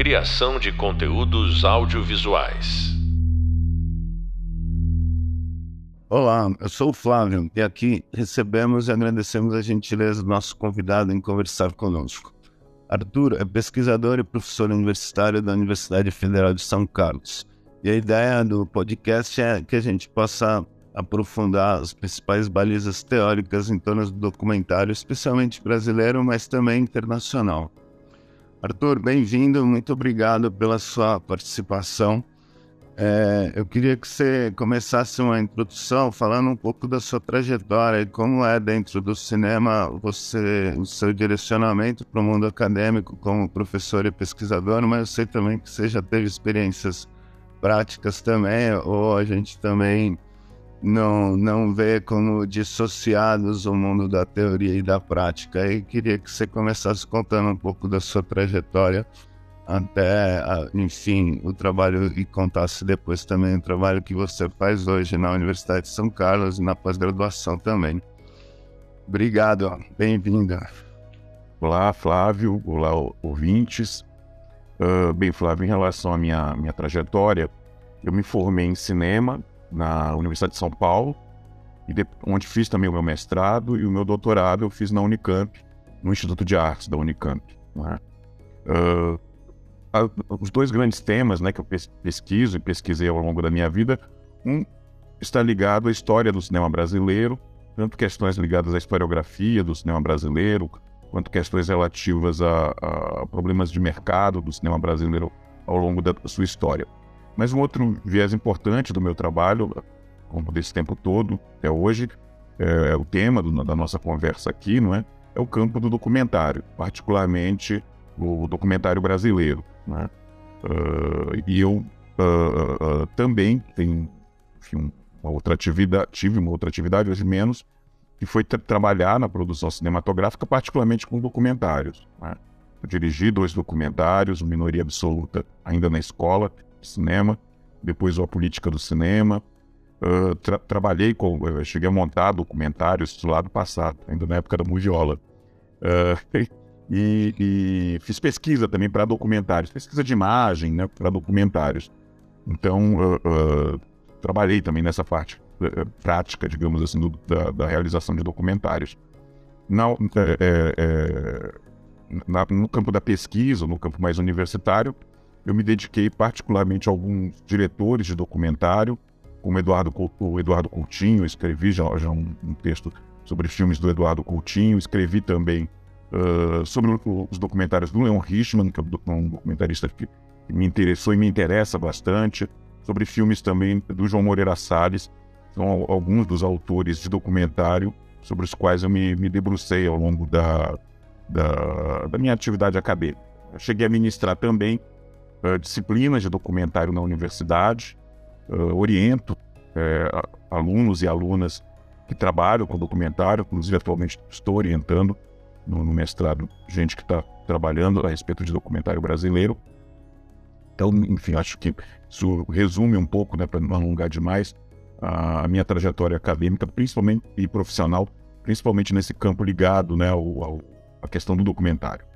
Criação de conteúdos audiovisuais. Olá, eu sou o Flávio e aqui recebemos e agradecemos a gentileza do nosso convidado em conversar conosco. Arthur é pesquisador e professor universitário da Universidade Federal de São Carlos. E a ideia do podcast é que a gente possa aprofundar as principais balizas teóricas em torno do documentário, especialmente brasileiro, mas também internacional. Arthur, bem-vindo, muito obrigado pela sua participação. É, eu queria que você começasse uma introdução falando um pouco da sua trajetória e como é dentro do cinema você, o seu direcionamento para o mundo acadêmico como professor e pesquisador, mas eu sei também que você já teve experiências práticas também, ou a gente também não, não vê como dissociados o mundo da teoria e da prática. E queria que você começasse contando um pouco da sua trajetória até, enfim, o trabalho e contasse depois também o trabalho que você faz hoje na Universidade de São Carlos e na pós-graduação também. Obrigado, bem-vinda. Olá, Flávio. Olá, ouvintes. Uh, bem, Flávio, em relação à minha, minha trajetória, eu me formei em cinema na Universidade de São Paulo, de, onde fiz também o meu mestrado e o meu doutorado eu fiz na Unicamp, no Instituto de Artes da Unicamp. Né? Uh, a, os dois grandes temas né, que eu pesquiso e pesquisei ao longo da minha vida, um está ligado à história do cinema brasileiro, tanto questões ligadas à historiografia do cinema brasileiro, quanto questões relativas a, a problemas de mercado do cinema brasileiro ao longo da sua história. Mas um outro viés importante do meu trabalho, como desse tempo todo, até hoje, é, é o tema do, da nossa conversa aqui, não é? É o campo do documentário, particularmente o documentário brasileiro. Né? Uh, e eu uh, uh, também tenho enfim, uma outra atividade, tive uma outra atividade, hoje menos, que foi tra trabalhar na produção cinematográfica, particularmente com documentários. Né? Eu dirigi dois documentários, Minoria Absoluta, ainda na escola, cinema, depois a política do cinema. Uh, tra trabalhei com, cheguei a montar documentários do lado passado, ainda na época da Moviola. Uh, e, e, fiz pesquisa também para documentários, pesquisa de imagem, né, para documentários. Então, uh, trabalhei também nessa parte prática, digamos assim, do, da, da, realização de documentários. Na, é, é, na, no campo da pesquisa, no campo mais universitário, eu me dediquei particularmente a alguns diretores de documentário, como Eduardo, o Eduardo Coutinho, escrevi já, já um, um, texto sobre filmes do Eduardo Coutinho, escrevi também uh, sobre os documentários do Leon Richman, que é um documentarista que me interessou e me interessa bastante, sobre filmes também do João Moreira Salles, são alguns dos autores de documentário sobre os quais eu me, me debrucei ao longo da, da, da minha atividade acadêmica. Eu cheguei a ministrar também uh, disciplinas de documentário na universidade, uh, oriento uh, alunos e alunas que trabalham com documentário, inclusive atualmente estou orientando no, no mestrado gente que está trabalhando a respeito de documentário brasileiro. Então, enfim, acho que isso resume um pouco, né, para não alongar demais, a minha trajetória acadêmica, principalmente e profissional, principalmente nesse campo ligado, né, ao, ao à questão do documentário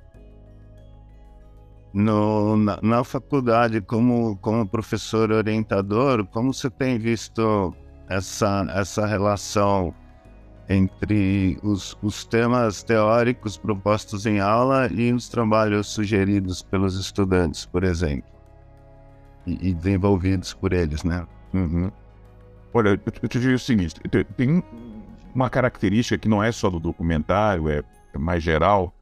no, na, na, faculdade, como, como professor orientador, como você tem visto essa, essa relação entre os, os temas teóricos propostos em aula e os trabalhos sugeridos pelos estudantes, por exemplo, e, e desenvolvidos por eles, né? Uhum. Olha, eu te digo o seguinte: tem uma característica que não é só do documentário, é mais geral,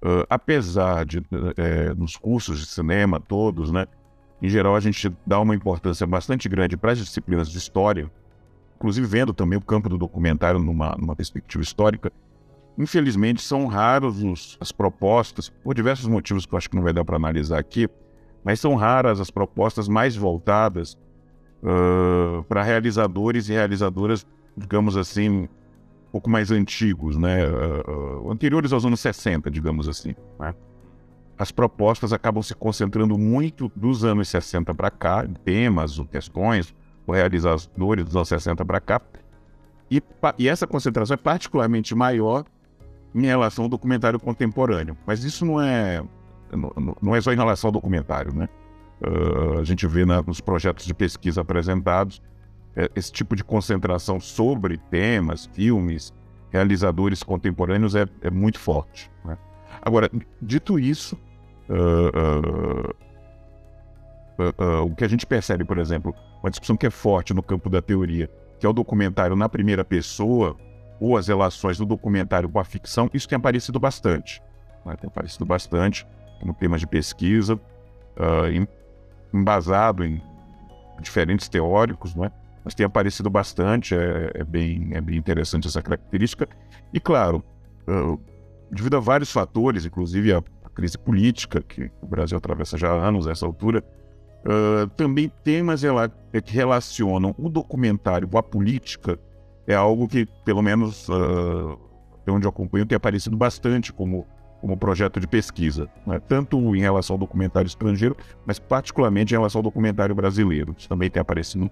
Uh, apesar de, é, nos cursos de cinema todos, né, em geral a gente dá uma importância bastante grande para as disciplinas de história, inclusive vendo também o campo do documentário numa, numa perspectiva histórica. Infelizmente são raros os, as propostas, por diversos motivos que eu acho que não vai dar para analisar aqui, mas são raras as propostas mais voltadas uh, para realizadores e realizadoras, digamos assim, um pouco mais antigos, né? Uh, anteriores aos anos 60, digamos assim. Né? As propostas acabam se concentrando muito dos anos 60 para cá, temas ou questões, ou realizadores dos anos 60 para cá. E, e essa concentração é particularmente maior em relação ao documentário contemporâneo. Mas isso não é não é só em relação ao documentário, né? Uh, a gente vê na, nos projetos de pesquisa apresentados esse tipo de concentração sobre temas, filmes, realizadores contemporâneos é, é muito forte. Né? Agora, dito isso, uh, uh, o que a gente percebe, por exemplo, uma discussão que é forte no campo da teoria, que é o documentário na primeira pessoa, ou as relações do documentário com a ficção, isso tem aparecido bastante. Né? Tem aparecido bastante como temas de pesquisa, uh, embasado em diferentes teóricos, não é? Mas tem aparecido bastante, é, é, bem, é bem interessante essa característica. E, claro, uh, devido a vários fatores, inclusive a, a, crise política que o Brasil atravessa já há anos a essa altura, uh, também temas que relacionam o documentário com a política é algo que, pelo menos, uh, onde eu acompanho, tem aparecido bastante como como projeto de pesquisa, né? tanto em relação ao documentário estrangeiro, mas particularmente em relação ao documentário brasileiro. Isso também tem aparecido,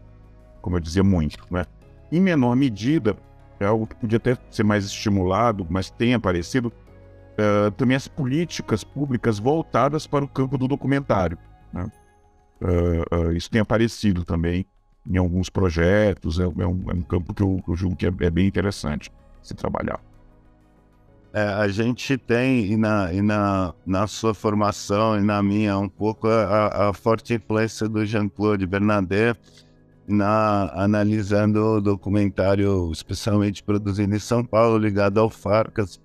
como eu dizia, muito. Né? Em menor medida, é algo que podia até ser mais estimulado, mas tem aparecido, uh, também as políticas públicas voltadas para o campo do documentário. Né? Uh, uh, isso tem aparecido também em alguns projetos, é, é, um, é um, campo que eu, eu julgo que é, é bem interessante se trabalhar. É, a gente tem, e, na, e na, na sua formação e na minha, um pouco a, a forte influência do Jean-Claude Bernadette na, analisando o documentário, especialmente produzido em São Paulo, ligado ao Farcas,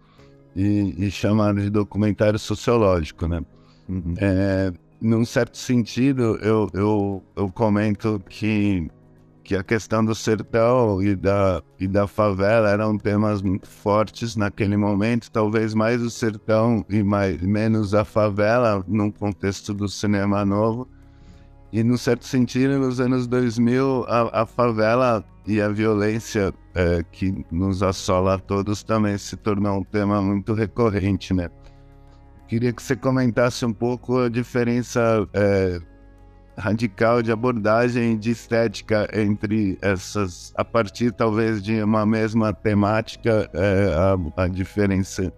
e, e chamado de documentário sociológico, né? Uhum. É, num certo sentido, eu, eu, eu comento que que a questão do sertão e da, e da favela eram temas muito fortes naquele momento, talvez mais o sertão e mais, menos a favela, num contexto do cinema novo. E, no certo sentido, nos anos 2000, a, a favela e a violência é, que nos assola a todos também se tornou um tema muito recorrente, né? Queria que você comentasse um pouco a diferença é, radical de abordagem de estética entre essas, a partir talvez de uma mesma temática, é, a, a, diferença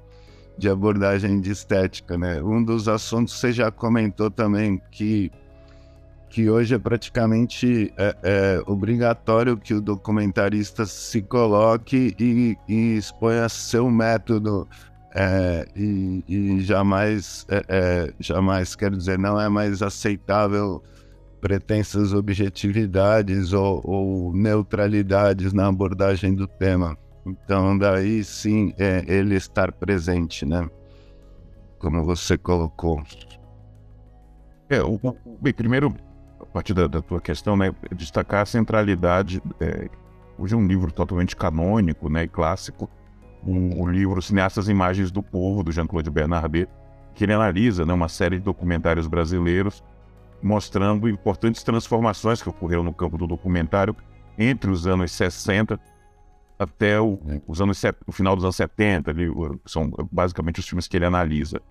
de abordagem de estética, né? Um dos assuntos você já comentou também que que hoje é praticamente é, é obrigatório que o documentarista se coloque e, e exponha seu método é, e, e, jamais, é, é, jamais quero dizer, não é mais aceitável pretensas objetividades ou, ou, neutralidades na abordagem do tema. Então, daí sim é ele estar presente, né? Como você colocou. É, o, bem, primeiro, partir da, da, tua questão, né, destacar a centralidade. É, hoje é um livro totalmente canônico né, e clássico, o, o livro Cineastas Imagens do Povo, do Jean-Claude Bernardet, que ele analisa né, uma série de documentários brasileiros mostrando importantes transformações que ocorreram no campo do documentário entre os anos 60 até o, os anos, o final dos anos 70, ali, são basicamente os filmes que ele analisa,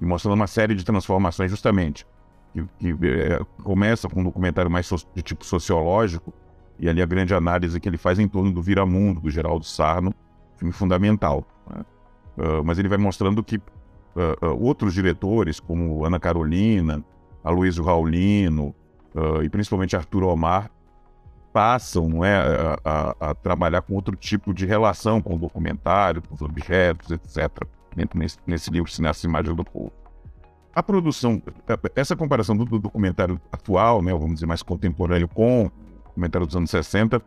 e mostrando uma série de transformações justamente, que, que é, começa com um documentário mais so, de tipo sociológico, e ali a grande análise que ele faz em torno do Viramundo, do Geraldo Sarno, filme fundamental. Né? Uh, mas ele vai mostrando que uh, uh, outros diretores, como Ana Carolina, Aloysio Raulino e principalmente Arthur Omar passam não é, a, a, a, trabalhar com outro tipo de relação com o documentário, com os objetos, etc. Nesse, nesse livro Cineasta Imagem do Povo. A produção, essa comparação do, do, documentário atual, né, vamos dizer mais contemporâneo com o documentário dos anos 60,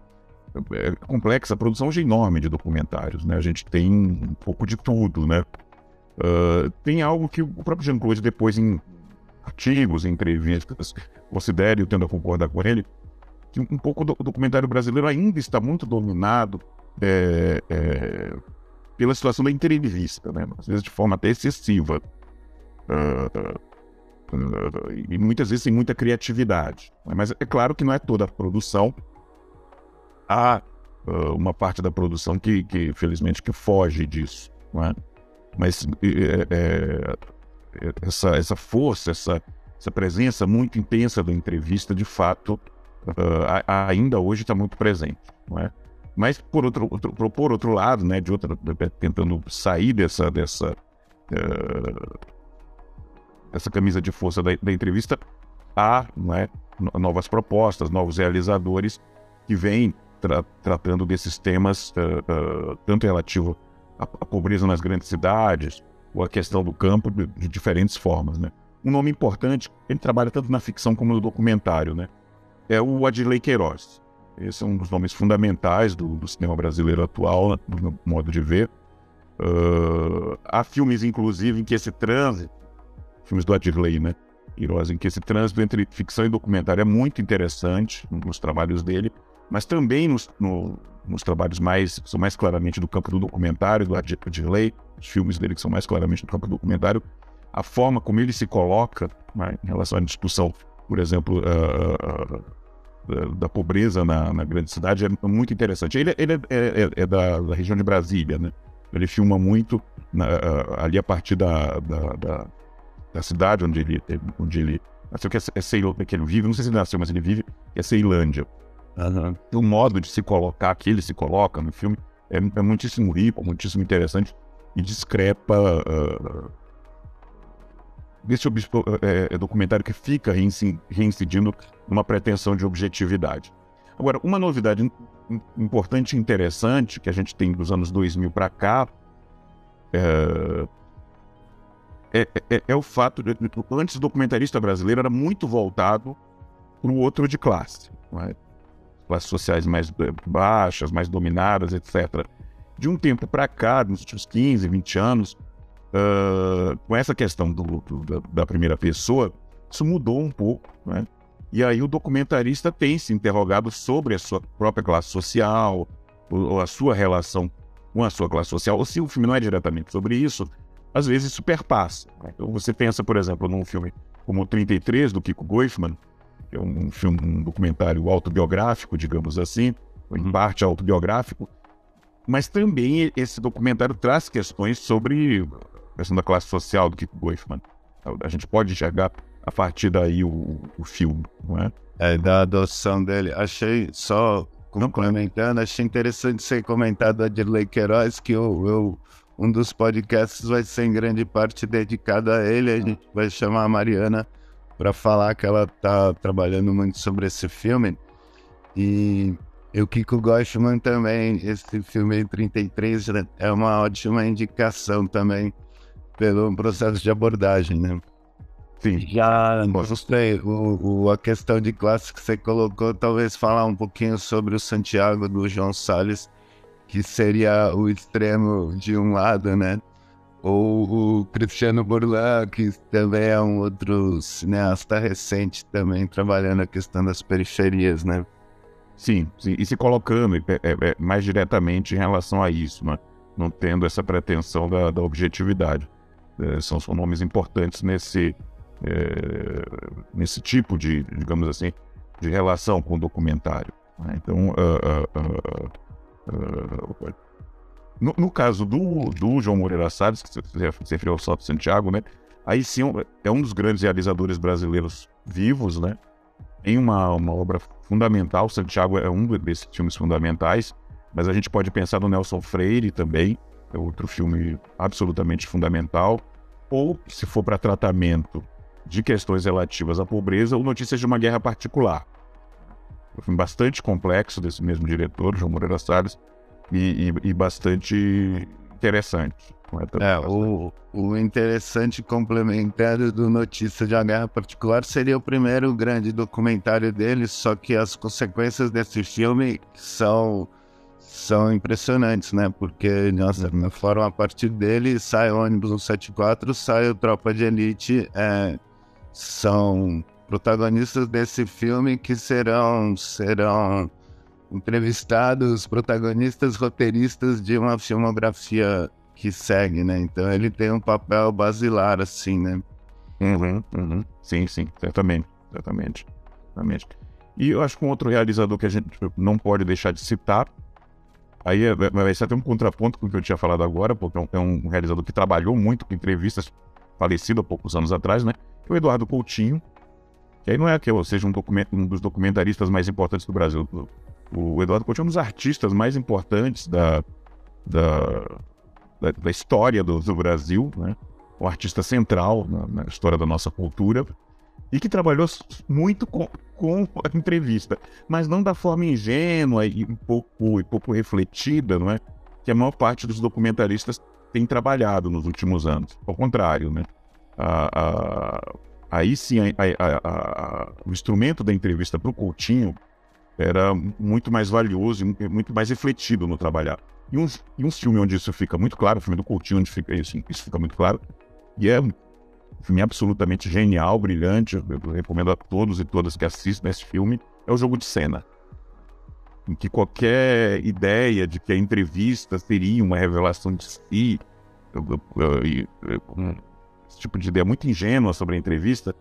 é complexa. A produção hoje é enorme de documentários, né? A gente tem um pouco de tudo, né? Uh, tem algo que o próprio Jean-Claude depois em artigos, entrevistas, considere, eu tendo a concordar com ele, que um pouco do documentário brasileiro ainda está muito dominado é, é, pela situação da entrevista, né? às vezes de forma até excessiva. Uh, e muitas vezes sem muita criatividade. Né? Mas é claro que não é toda a produção. Há uh, uma parte da produção que, que, felizmente, que foge disso. É? Mas é, é, essa, essa força, essa, essa presença muito intensa da entrevista, de fato, uh, ainda hoje está muito presente, é? Mas por outro, outro, por outro lado, né, de outra, tentando sair dessa dessa uh, essa camisa de força da, da entrevista, há né, novas propostas, novos realizadores que vêm tra tratando desses temas, uh, uh, tanto relativo à, à, pobreza nas grandes cidades, ou a questão do campo, de, de, diferentes formas. Né? Um nome importante, ele trabalha tanto na ficção como no documentário, né? é o Adilei Queiroz. Esse é um dos nomes fundamentais do, do cinema brasileiro atual, do meu modo de ver. Uh, há filmes, inclusive, em que esse trânsito, filmes do Adirley, né? Queiroz, em que esse trânsito entre ficção e documentário é muito interessante nos trabalhos dele, mas também nos, no, nos trabalhos mais são mais claramente do campo do documentário, do Adirley, os filmes dele que são mais claramente do campo do documentário, a forma como ele se coloca né, em relação à discussão, por exemplo, uh, uh, da, pobreza na, na, grande cidade é muito interessante. Ele, ele é, é, é da, da, região de Brasília, né? Ele filma muito na, ali a partir da, da, da, cidade onde ele, onde ele nasceu, que é, é Ceilândia, que ele vive, não sei se ele nasceu, mas ele vive, que é Ceilândia. Uhum. O modo de se colocar, que ele se coloca no filme, é, é muitíssimo rico, muitíssimo interessante e discrepa uh, desse é, é, documentário que fica reincidindo numa pretensão de objetividade. Agora, uma novidade importante e interessante que a gente tem dos anos 2000 para cá é, é, é, é, o fato de antes o documentarista brasileiro era muito voltado para o outro de classe, é? classes sociais mais baixas, mais dominadas, etc. De um tempo para cá, nos últimos 15, 20 anos, uh, com essa questão do, do, da, primeira pessoa, isso mudou um pouco, né? E aí o documentarista tem se interrogado sobre a sua própria classe social, ou, ou a sua relação com a sua classe social, ou se o filme não é diretamente sobre isso, às vezes isso perpassa. Né? Então você pensa, por exemplo, num filme como 33, do Kiko Goifman, que é um filme, um documentário autobiográfico, digamos assim, em uhum. parte autobiográfico, mas também esse documentário traz questões sobre questão da classe social do Kiko Goifman. A gente pode enxergar a partir daí o, o filme, não é? É, da adoção dele. Achei, só complementando, achei interessante ser comentado a Dirley Queiroz, que eu, eu, um dos podcasts vai ser em grande parte dedicado a ele. A gente vai chamar a Mariana para falar que ela está trabalhando muito sobre esse filme. E o Kiko Goshman também, esse filme 33 é uma ótima indicação também pelo processo de abordagem, né? Sim. Já gostei. O, o, a questão de classe que você colocou, talvez falar um pouquinho sobre o Santiago do João Salles, que seria o extremo de um lado, né? Ou o Cristiano Burlan, que também é um outro cineasta recente também, trabalhando a questão das periferias, né? Sim, sim. e se colocando é, é, mais diretamente em relação a isso, né? não tendo essa pretensão da, da objetividade. É, são, são nomes importantes nesse, é, nesse tipo de, digamos assim, de relação com o documentário. Né? Então, uh, uh, uh, no, no, caso do, do João Moreira Salles, que se referiu ao Salto Santiago, né? aí sim é um dos grandes realizadores brasileiros vivos, né? Em uma, uma obra fundamental, Santiago é um desses filmes fundamentais, mas a gente pode pensar no Nelson Freire também, é outro filme absolutamente fundamental. Ou, se for para tratamento de questões relativas à pobreza, ou Notícias de uma Guerra Particular. Um filme bastante complexo desse mesmo diretor, João Moreira Salles, e, e, e bastante interessante. É, é o, o interessante complementar do Notícia de uma Guerra Particular seria o primeiro grande documentário dele, só que as consequências desse filme são são impressionantes, né? Porque, nossa, uhum. foram a partir dele, sai o ônibus 174, sai o Tropa de Elite, é, são protagonistas desse filme que serão, serão entrevistados, protagonistas, roteiristas de uma filmografia que segue, né? Então ele tem um papel basilar, assim, né? Uhum, uhum. Sim, sim, certamente, certamente, certamente. E eu acho que um outro realizador que a gente não pode deixar de citar Aí é, vai ser até um contraponto com o que eu tinha falado agora, porque é, é um, realizador que trabalhou muito com entrevistas, falecido há poucos anos atrás, né? Que é o Eduardo Coutinho, que aí não é que eu seja um, um dos documentaristas mais importantes do Brasil. O, Eduardo Coutinho é um dos artistas mais importantes da, da, da, da história do, do, Brasil, né? um artista central na, na, história da nossa cultura e que trabalhou muito com, com, a entrevista, mas não da forma ingênua e um pouco, e pouco refletida, não é? Que a maior parte dos documentaristas tem trabalhado nos últimos anos. Ao contrário, né? aí sim, o instrumento da entrevista para o Coutinho era muito mais valioso e muito mais refletido no trabalhar. E um, e um filme onde isso fica muito claro, o filme do Coutinho, onde fica isso, isso fica muito claro, e é um filme absolutamente genial, brilhante, eu recomendo a todos e todas que assistam esse filme, é o Jogo de Cena. Em que qualquer ideia de que a entrevista seria uma revelação de si, esse tipo de ideia muito ingênua sobre a entrevista,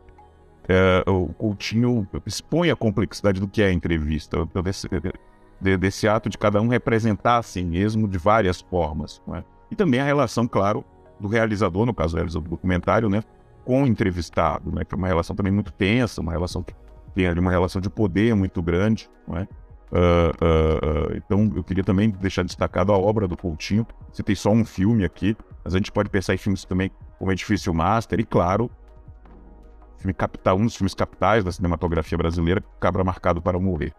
é, o Coutinho expõe a complexidade do que é a entrevista, desse, desse ato de cada um representar a si mesmo de várias formas. É? E também a relação, claro, do realizador, no caso o realizador do documentário, né, com o entrevistado, né, que é uma relação também muito tensa, uma relação que tem ali uma relação de poder muito grande. É? Uh, uh, uh, então, eu queria também deixar destacado a obra do Coutinho. Citei só um filme aqui, mas a gente pode pensar em filmes também como Edifício Master, e claro, filme capital, um dos filmes capitais da cinematografia brasileira, Cabra Marcado para Morrer.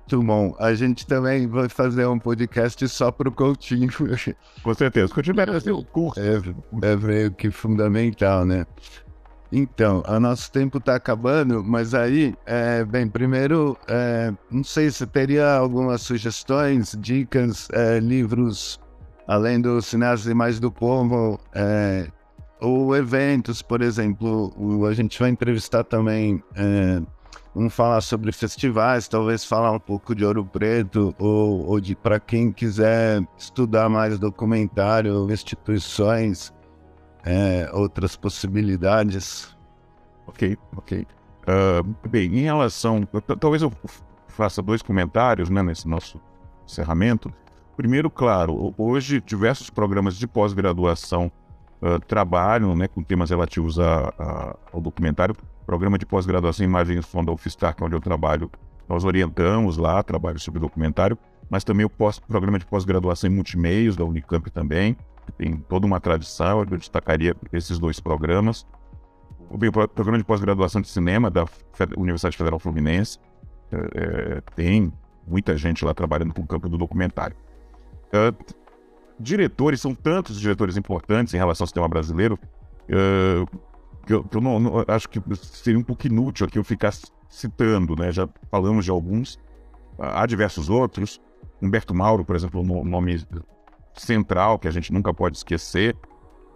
Muito bom. A gente também vai fazer um podcast só para o Coutinho. Com certeza. O Coutinho merece o curso. É, é meio que fundamental, né? Então, o nosso tempo está acabando, mas aí, é, bem, primeiro, é, não sei se teria algumas sugestões, dicas, é, livros, além do Sinais e Mais do Povo, é, ou eventos, por exemplo, a gente vai entrevistar também, é, vamos falar sobre festivais, talvez falar um pouco de Ouro Preto, ou, ou de para quem quiser estudar mais documentário, instituições, é, outras possibilidades. Ok, ok. Uh, bem, em relação. Talvez eu faça dois comentários né, nesse nosso encerramento. Primeiro, claro, hoje diversos programas de pós-graduação uh, trabalham né, com temas relativos a, a, ao documentário. Programa de pós-graduação em Imagens e Som da UFSTAR, que onde eu trabalho, nós orientamos lá, trabalho sobre documentário, mas também o pós, programa de pós-graduação em multimeios da Unicamp também tem toda uma tradição, eu destacaria esses dois programas. O programa de pós-graduação de cinema da Universidade Federal Fluminense é, é, tem muita gente lá trabalhando com o campo do documentário. É, diretores, são tantos diretores importantes em relação ao cinema brasileiro, é, que eu, que eu não, não, acho que seria um pouco inútil aqui eu ficar citando, né? Já falamos de alguns, há diversos outros. Humberto Mauro, por exemplo, um nome central que a gente nunca pode esquecer.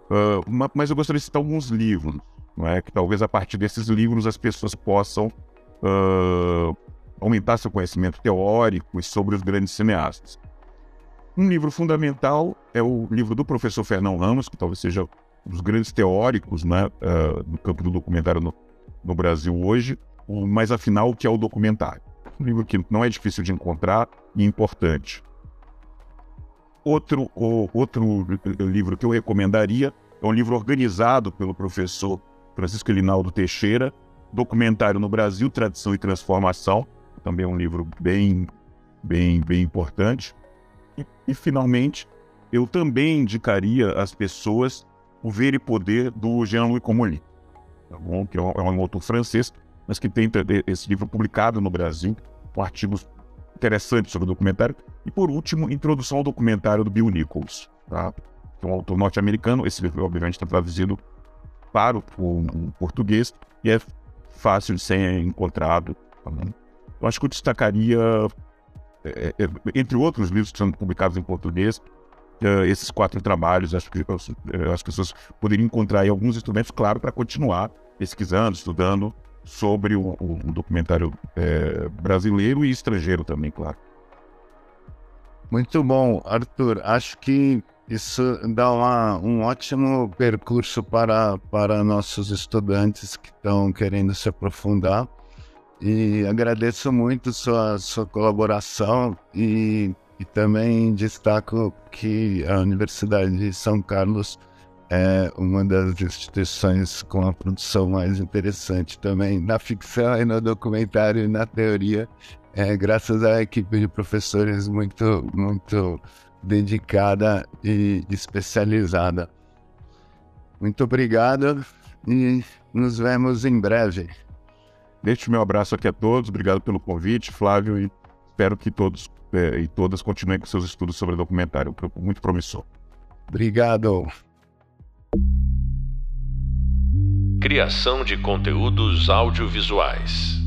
Uh, mas eu gostaria de citar alguns livros, não é? que talvez a partir desses livros as pessoas possam uh, aumentar seu conhecimento teórico sobre os grandes cineastas. Um livro fundamental é o livro do professor Fernão Ramos, que talvez seja um dos grandes teóricos né, uh, do campo do documentário no, no Brasil hoje, mas afinal, o que é o documentário? Um livro que não é difícil de encontrar e importante. Outro, o, outro livro que eu recomendaria é um livro organizado pelo professor Francisco Elinaldo Teixeira, Documentário no Brasil, Tradição e Transformação, também é um livro bem, bem, bem importante. E, e finalmente, eu também indicaria às pessoas o Ver e Poder do Jean-Louis Comolli, tá bom? que é um, é um autor francês, mas que tem esse livro publicado no Brasil, com artigos interessante sobre o documentário. E por último, introdução ao documentário do Bill Nichols, tá? que é um autor norte-americano. Esse livro, obviamente, está traduzido para o, o, português e é fácil de ser encontrado. Tá eu acho que eu destacaria, é, é, entre outros livros que são publicados em português, é, esses quatro trabalhos. Acho que, eu, as pessoas poderiam encontrar aí alguns instrumentos, claro, para continuar pesquisando, estudando sobre o, o, o documentário é, brasileiro e estrangeiro também, claro. Muito bom, Arthur. Acho que isso dá uma, um ótimo percurso para, para nossos estudantes que estão querendo se aprofundar. E agradeço muito sua, sua colaboração e, e também destaco que a Universidade de São Carlos é uma das instituições com a produção mais interessante também na ficção e no documentário e na teoria, é, graças à equipe de professores muito, muito dedicada e especializada. Muito obrigado e nos vemos em breve. Deixo meu abraço aqui a todos, obrigado pelo convite, Flávio, e espero que todos é, e todas continuem com seus estudos sobre documentário, muito promissor. Obrigado. Criação de conteúdos audiovisuais.